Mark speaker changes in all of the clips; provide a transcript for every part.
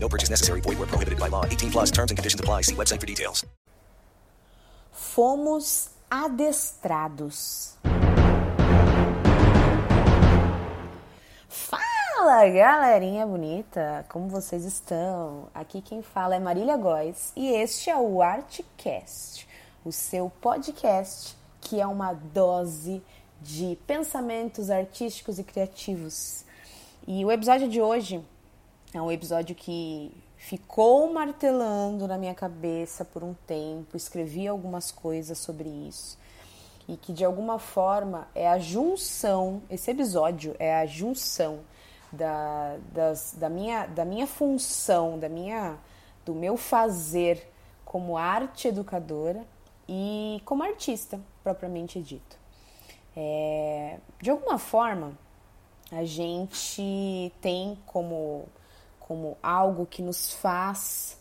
Speaker 1: No purchase necessary. Void where prohibited by law. 18 plus terms and conditions apply. See website for details.
Speaker 2: Fomos adestrados. Fala, galerinha bonita! Como vocês estão? Aqui quem fala é Marília Góes e este é o Artcast, o seu podcast que é uma dose de pensamentos artísticos e criativos. E o episódio de hoje é um episódio que ficou martelando na minha cabeça por um tempo, escrevi algumas coisas sobre isso. E que de alguma forma é a junção, esse episódio é a junção da, das, da, minha, da minha função, da minha, do meu fazer como arte educadora e como artista, propriamente dito. É, de alguma forma, a gente tem como, como algo que nos faz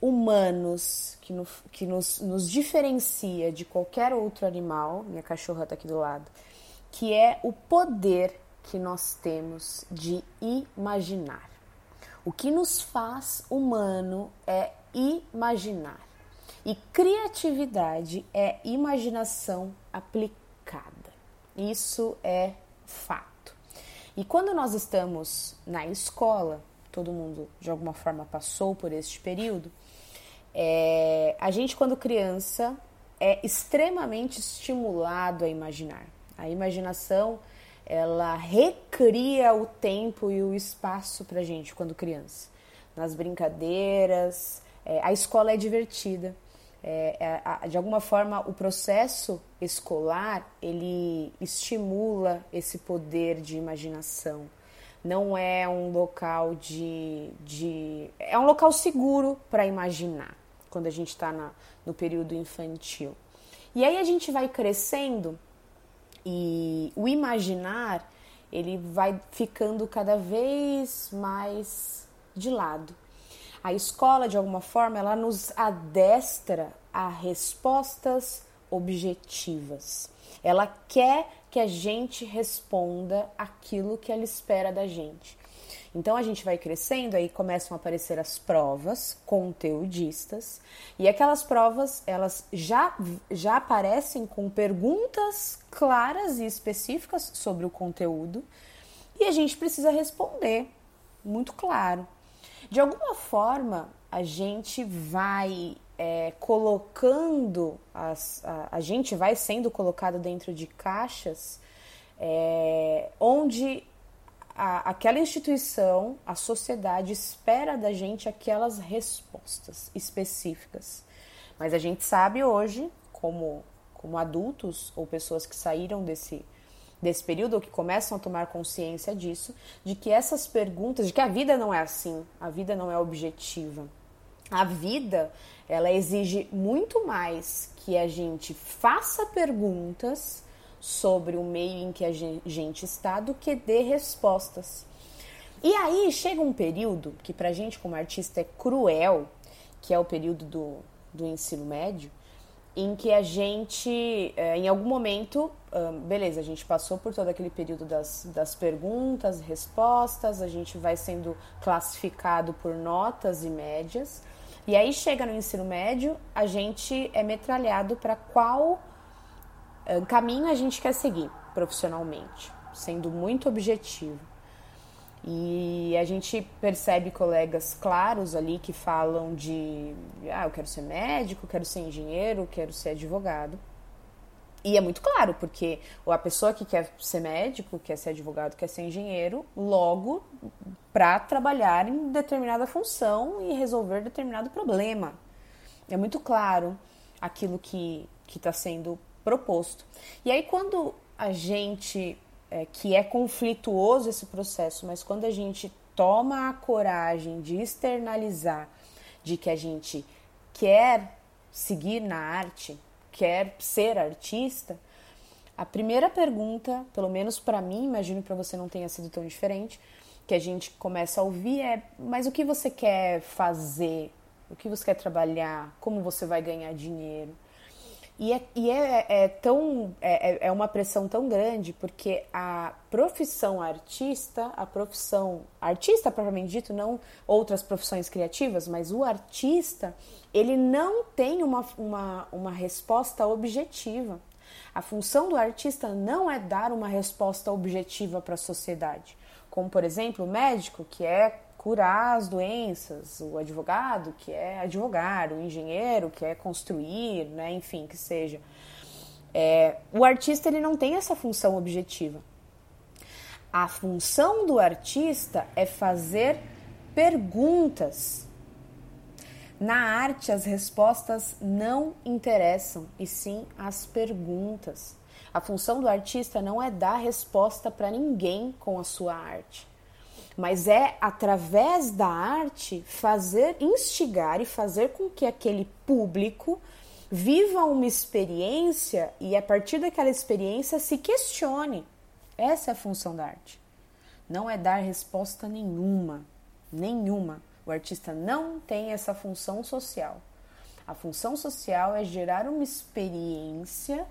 Speaker 2: humanos, que, no, que nos, nos diferencia de qualquer outro animal, minha cachorra está aqui do lado, que é o poder que nós temos de imaginar. O que nos faz humano é imaginar. E criatividade é imaginação aplicada. Isso é fato. E quando nós estamos na escola, todo mundo de alguma forma passou por este período, é, a gente, quando criança, é extremamente estimulado a imaginar. A imaginação ela recria o tempo e o espaço para gente quando criança. Nas brincadeiras, é, a escola é divertida. É, é, a, de alguma forma, o processo escolar ele estimula esse poder de imaginação. Não é um local de, de é um local seguro para imaginar quando a gente está no período infantil. E aí a gente vai crescendo e o imaginar, ele vai ficando cada vez mais de lado. A escola, de alguma forma, ela nos adestra a respostas objetivas. Ela quer que a gente responda aquilo que ela espera da gente. Então a gente vai crescendo, aí começam a aparecer as provas conteudistas, e aquelas provas, elas já, já aparecem com perguntas claras e específicas sobre o conteúdo, e a gente precisa responder, muito claro. De alguma forma, a gente vai é, colocando, as, a, a, gente vai sendo colocado dentro de caixas é, onde a, aquela instituição, a sociedade espera da gente aquelas respostas específicas. Mas a gente sabe hoje, como, como adultos ou pessoas que saíram desse, desse período ou que começam a tomar consciência disso, de que essas perguntas, de que a vida não é assim, a vida não é objetiva. A vida, ela exige muito mais que a gente faça perguntas sobre o meio em que a gente está do que dê respostas. E aí chega um período que pra gente como artista é cruel, que é o período do, do ensino médio, em que a gente, é, em algum momento, beleza, a gente passou por todo aquele período das, das perguntas, respostas, a gente vai sendo classificado por notas e médias, e aí chega no ensino médio, a gente é metralhado para qual caminho a gente quer seguir profissionalmente, sendo muito objetivo. E a gente percebe colegas claros ali que falam de ah, eu quero ser médico, quero ser engenheiro, quero ser advogado. E é muito claro, porque a pessoa que quer ser médico, quer ser advogado, quer ser engenheiro, logo para trabalhar em determinada função e resolver determinado problema. É muito claro aquilo que está sendo proposto. E aí, quando a gente, é, que é conflituoso esse processo, mas quando a gente toma a coragem de externalizar de que a gente quer seguir na arte, quer ser artista, a primeira pergunta, pelo menos para mim, imagino para você não tenha sido tão diferente, que a gente começa a ouvir é: mas o que você quer fazer? O que você quer trabalhar? Como você vai ganhar dinheiro? E é, e é, é tão é, é, é uma pressão tão grande porque a profissão artista, a profissão artista propriamente dito, não outras profissões criativas, mas o artista, ele não tem uma, uma, uma resposta objetiva. A função do artista não é dar uma resposta objetiva para a sociedade. Como, por exemplo, o médico, que é curar as doenças, o advogado que é advogar, o engenheiro que é construir, né, enfim, que seja. É, o artista ele não tem essa função objetiva. A função do artista é fazer perguntas. Na arte, as respostas não interessam, e sim as perguntas. A função do artista não é dar resposta para ninguém com a sua arte mas é através da arte fazer, instigar e fazer com que aquele público viva uma experiência e a partir daquela experiência se questione. Essa é a função da arte. Não é dar resposta nenhuma, nenhuma. O artista não tem essa função social. A função social é gerar uma experiência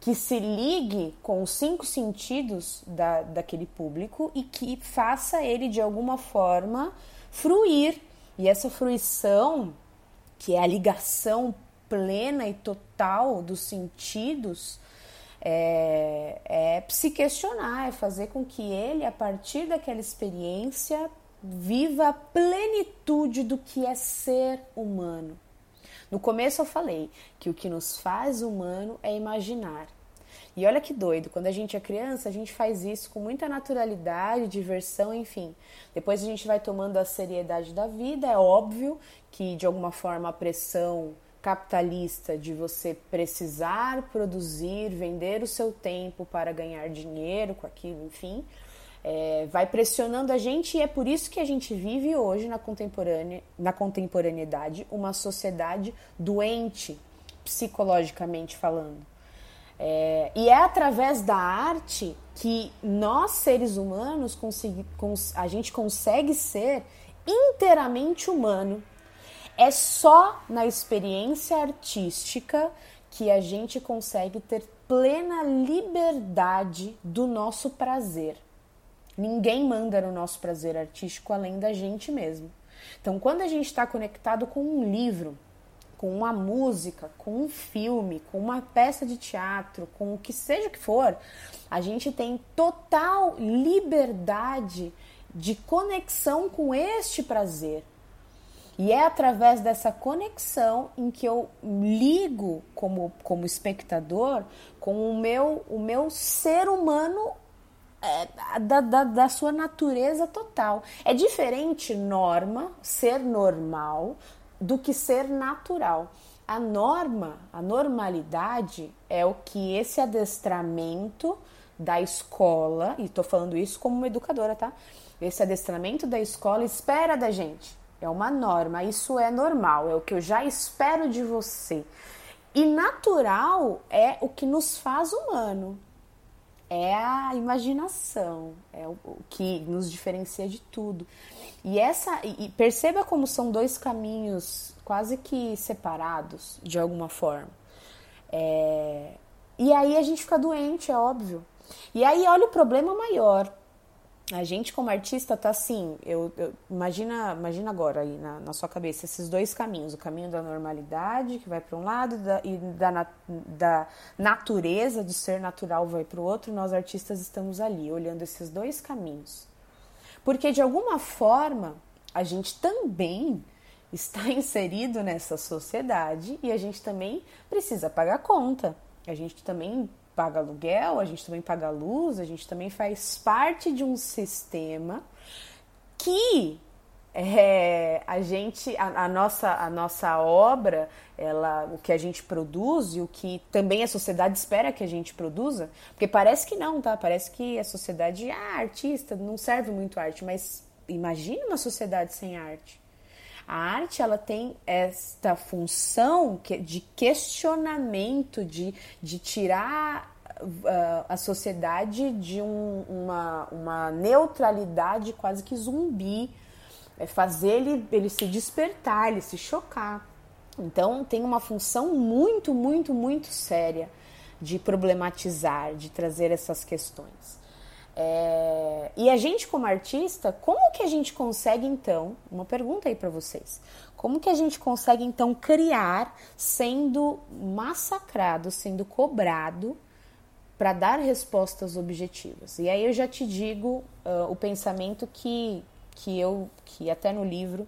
Speaker 2: que se ligue com os cinco sentidos da, daquele público e que faça ele de alguma forma fruir. E essa fruição, que é a ligação plena e total dos sentidos, é, é se questionar, é fazer com que ele, a partir daquela experiência, viva a plenitude do que é ser humano. No começo eu falei que o que nos faz humano é imaginar. E olha que doido, quando a gente é criança, a gente faz isso com muita naturalidade, diversão, enfim. Depois a gente vai tomando a seriedade da vida, é óbvio que de alguma forma a pressão capitalista de você precisar produzir, vender o seu tempo para ganhar dinheiro com aquilo, enfim, é, vai pressionando a gente e é por isso que a gente vive hoje na, na contemporaneidade uma sociedade doente, psicologicamente falando. É, e é através da arte que nós, seres humanos, consegui, cons, a gente consegue ser inteiramente humano. É só na experiência artística que a gente consegue ter plena liberdade do nosso prazer. Ninguém manda no nosso prazer artístico além da gente mesmo. Então, quando a gente está conectado com um livro, com uma música, com um filme, com uma peça de teatro, com o que seja que for, a gente tem total liberdade de conexão com este prazer. E é através dessa conexão em que eu ligo como, como espectador com o meu, o meu ser humano é, da, da, da sua natureza total. É diferente norma, ser normal, do que ser natural. A norma, a normalidade é o que esse adestramento da escola, e estou falando isso como uma educadora, tá? Esse adestramento da escola espera da gente. É uma norma, isso é normal, é o que eu já espero de você. E natural é o que nos faz humano é a imaginação, é o, que nos diferencia de tudo. E essa e perceba como são dois caminhos quase que separados de alguma forma. É, e aí a gente fica doente, é óbvio. E aí olha o problema maior. A gente como artista tá assim, eu, eu imagina, imagina agora aí na, na, sua cabeça esses dois caminhos, o caminho da normalidade que vai para um lado da, e da, da natureza de ser natural vai para o outro. Nós artistas estamos ali olhando esses dois caminhos, porque de alguma forma a gente também está inserido nessa sociedade e a gente também precisa pagar conta. A gente também paga aluguel, a gente também paga luz, a gente também faz parte de um sistema que é, a gente, a, a, nossa, a nossa obra, ela, o que a gente produz e o que também a sociedade espera que a gente produza, porque parece que não, tá? Parece que a sociedade, ah, artista, não serve muito arte, mas imagine uma sociedade sem arte. A arte ela tem esta função de questionamento, de, de tirar uh, a sociedade de um, uma, uma neutralidade quase que zumbi, é fazer ele, ele se despertar, ele se chocar. Então tem uma função muito, muito, muito séria de problematizar, de trazer essas questões. É... E a gente, como artista, como que a gente consegue então? Uma pergunta aí para vocês. Como que a gente consegue então criar sendo massacrado, sendo cobrado para dar respostas objetivas? E aí eu já te digo uh, o pensamento que, que eu, que até no livro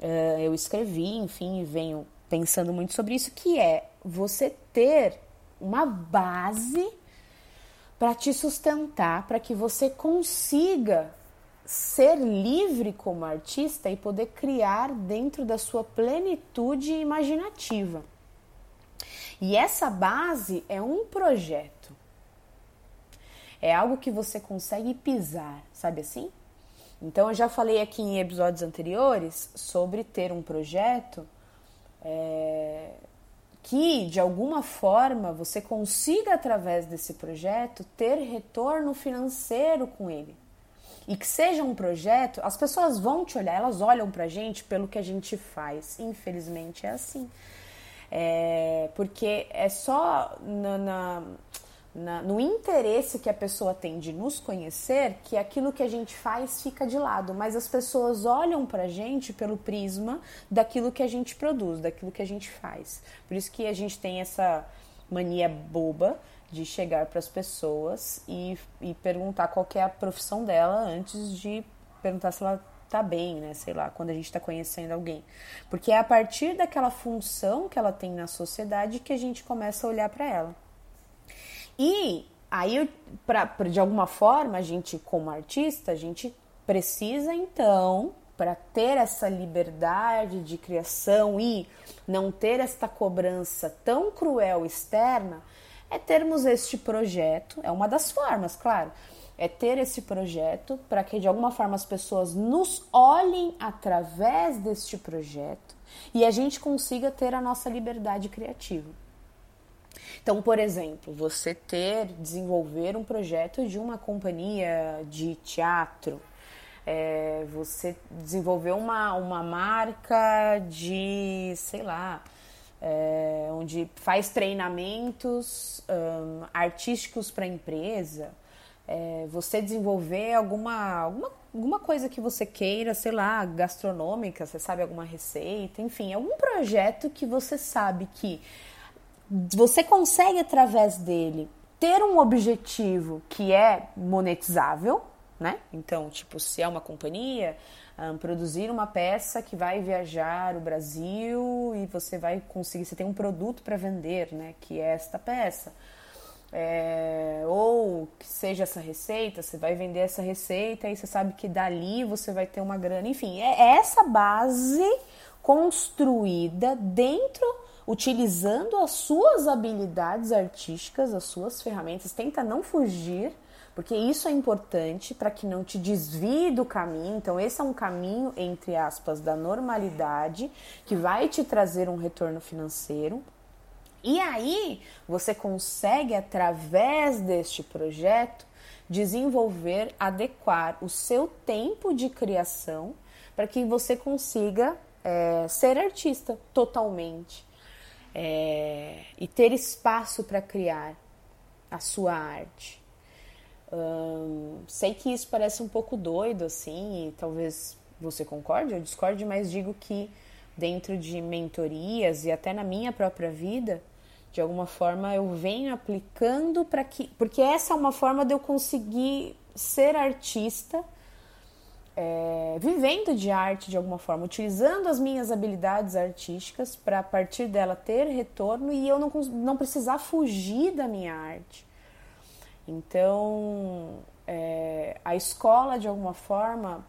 Speaker 2: uh, eu escrevi, enfim, venho pensando muito sobre isso, que é você ter uma base para te sustentar, para que você consiga ser livre como artista e poder criar dentro da sua plenitude imaginativa. E essa base é um projeto. É algo que você consegue pisar, sabe assim? Então eu já falei aqui em episódios anteriores sobre ter um projeto é, que de alguma forma você consiga através desse projeto ter retorno financeiro com ele. E que seja um projeto, as pessoas vão te olhar, elas olham pra gente pelo que a gente faz. Infelizmente é assim. É, porque é só na, na na, no interesse que a pessoa tem de nos conhecer, que aquilo que a gente faz fica de lado, mas as pessoas olham pra gente pelo prisma daquilo que a gente produz, daquilo que a gente faz. Por isso que a gente tem essa mania boba de chegar para as pessoas e, e perguntar qual é a profissão dela antes de perguntar se ela tá bem, né? Sei lá, quando a gente está conhecendo alguém. Porque é a partir daquela função que ela tem na sociedade que a gente começa a olhar para ela. E aí, pra, pra, de alguma forma, a gente, como artista, a gente precisa então, para ter essa liberdade de criação e não ter esta cobrança tão cruel externa, é termos este projeto, é uma das formas, claro, é ter esse projeto para que de alguma forma as pessoas nos olhem através deste projeto e a gente consiga ter a nossa liberdade criativa. Então, por exemplo, você ter, desenvolver um projeto de uma companhia de teatro, é, você desenvolver uma, uma marca de, sei lá, é, onde faz treinamentos um, artísticos para a empresa, é, você desenvolver alguma, alguma, alguma coisa que você queira, sei lá, gastronômica, você sabe alguma receita, enfim, algum projeto que você sabe que você consegue através dele ter um objetivo que é monetizável, né? Então, tipo, se é uma companhia, um, produzir uma peça que vai viajar o Brasil e você vai conseguir, você tem um produto para vender, né? Que é esta peça. É, ou que seja essa receita, você vai vender essa receita e você sabe que dali você vai ter uma grana. Enfim, é essa base construída dentro utilizando as suas habilidades artísticas, as suas ferramentas, tenta não fugir, porque isso é importante para que não te desvie do caminho. Então, esse é um caminho, entre aspas, da normalidade, que vai te trazer um retorno financeiro. E aí, você consegue, através deste projeto, desenvolver, adequar o seu tempo de criação para que você consiga é, ser artista totalmente é, e ter espaço para criar a sua arte. Sei que isso parece um pouco doido assim, e talvez você concorde ou discorde, mas digo que dentro de mentorias e até na minha própria vida, de alguma forma eu venho aplicando para que. Porque essa é uma forma de eu conseguir ser artista é, vivendo de arte de alguma forma, utilizando as minhas habilidades artísticas para a partir dela ter retorno e eu não, não precisar fugir da minha arte. Então, é, a escola de alguma forma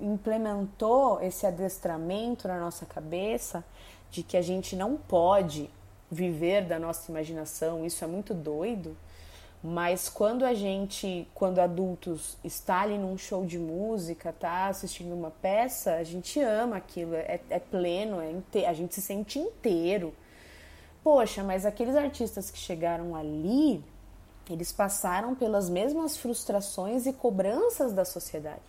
Speaker 2: implementou esse adestramento na nossa cabeça de que a gente não pode viver da nossa imaginação, isso é muito doido, Mas quando a gente, quando adultos, está ali num show de música, tá assistindo uma peça, a gente ama aquilo, é, é pleno, é inte- a gente se sente inteiro. Poxa, mas aqueles artistas que chegaram ali, eles passaram pelas mesmas frustrações e cobranças da sociedade.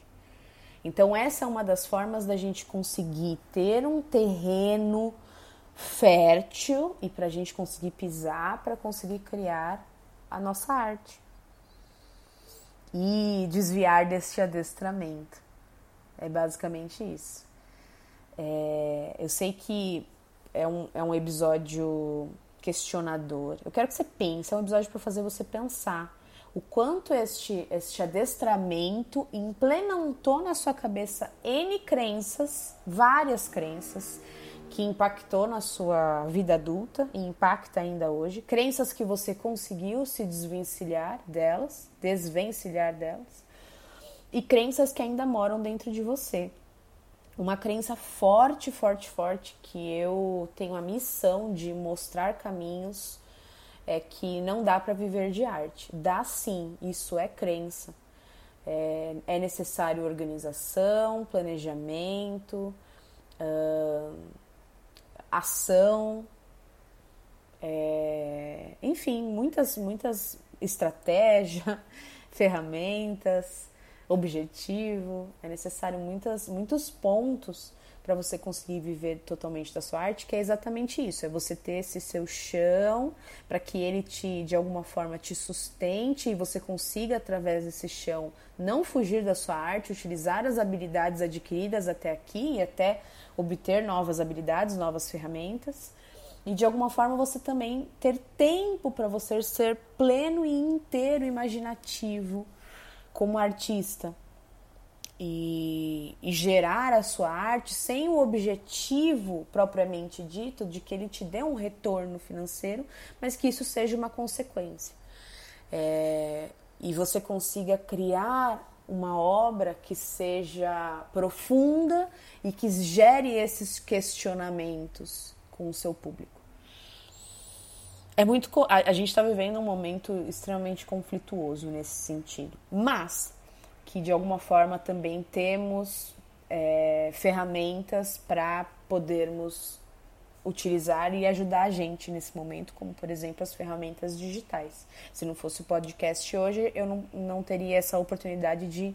Speaker 2: Então, essa é uma das formas da gente conseguir ter um terreno fértil e para a gente conseguir pisar, para conseguir criar a nossa arte e desviar deste adestramento. É basicamente isso. É, eu sei que é um, é um episódio questionador. Eu quero que você pense, é um episódio para fazer você pensar o quanto este, este adestramento implementou na sua cabeça N crenças, várias crenças, que impactou na sua vida adulta e impacta ainda hoje. Crenças que você conseguiu se desvencilhar delas, desvencilhar delas, e crenças que ainda moram dentro de você. Uma crença forte, forte, forte que eu tenho a missão de mostrar caminhos é que não dá para viver de arte. Dá sim, isso é crença. É, é necessário organização, planejamento, uh, ação, é, enfim, muitas, muitas estratégias, ferramentas, objetivo. É necessário muitas, muitos pontos para você conseguir viver totalmente da sua arte, que é exatamente isso, é você ter esse seu chão para que ele te de alguma forma te sustente e você consiga através desse chão não fugir da sua arte, utilizar as habilidades adquiridas até aqui e até obter novas habilidades, novas ferramentas. E de alguma forma você também ter tempo para você ser pleno e inteiro imaginativo como artista e, e, gerar a sua arte sem o objetivo propriamente dito de que ele te dê um retorno financeiro, mas que isso seja uma consequência. É, e você consiga criar uma obra que seja profunda e que gere esses questionamentos com o seu público. É muito. A, a gente está vivendo um momento extremamente conflituoso nesse sentido, mas que de alguma forma também temos é, ferramentas para podermos utilizar e ajudar a gente nesse momento, como por exemplo as ferramentas digitais. Se não fosse o podcast hoje, eu não, não teria essa oportunidade de,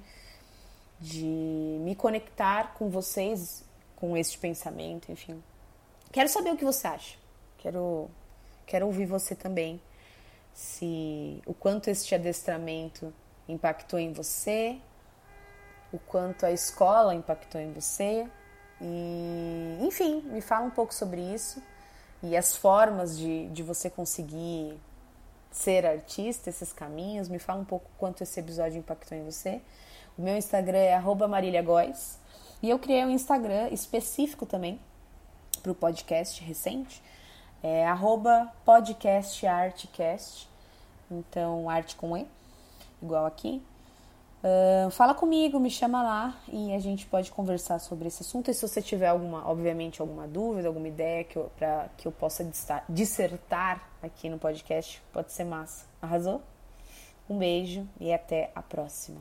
Speaker 2: de me conectar com vocês, com este pensamento, enfim. Quero saber o que você acha. Quero, quero ouvir você também. Se o quanto este adestramento impactou em você, o quanto a escola impactou em você. E, enfim, me fala um pouco sobre isso e as formas de, de você conseguir ser artista, esses caminhos. Me fala um pouco quanto esse episódio impactou em você. O meu Instagram é maríliagóis e eu criei um Instagram específico também para o podcast recente, é podcastartcast, então arte com E, igual aqui. Uh, fala comigo, me chama lá e a gente pode conversar sobre esse assunto. E se você tiver alguma, obviamente, alguma dúvida, alguma ideia que eu, pra, que eu possa dissertar aqui no podcast, pode ser massa. Arrasou? Um beijo e até a próxima.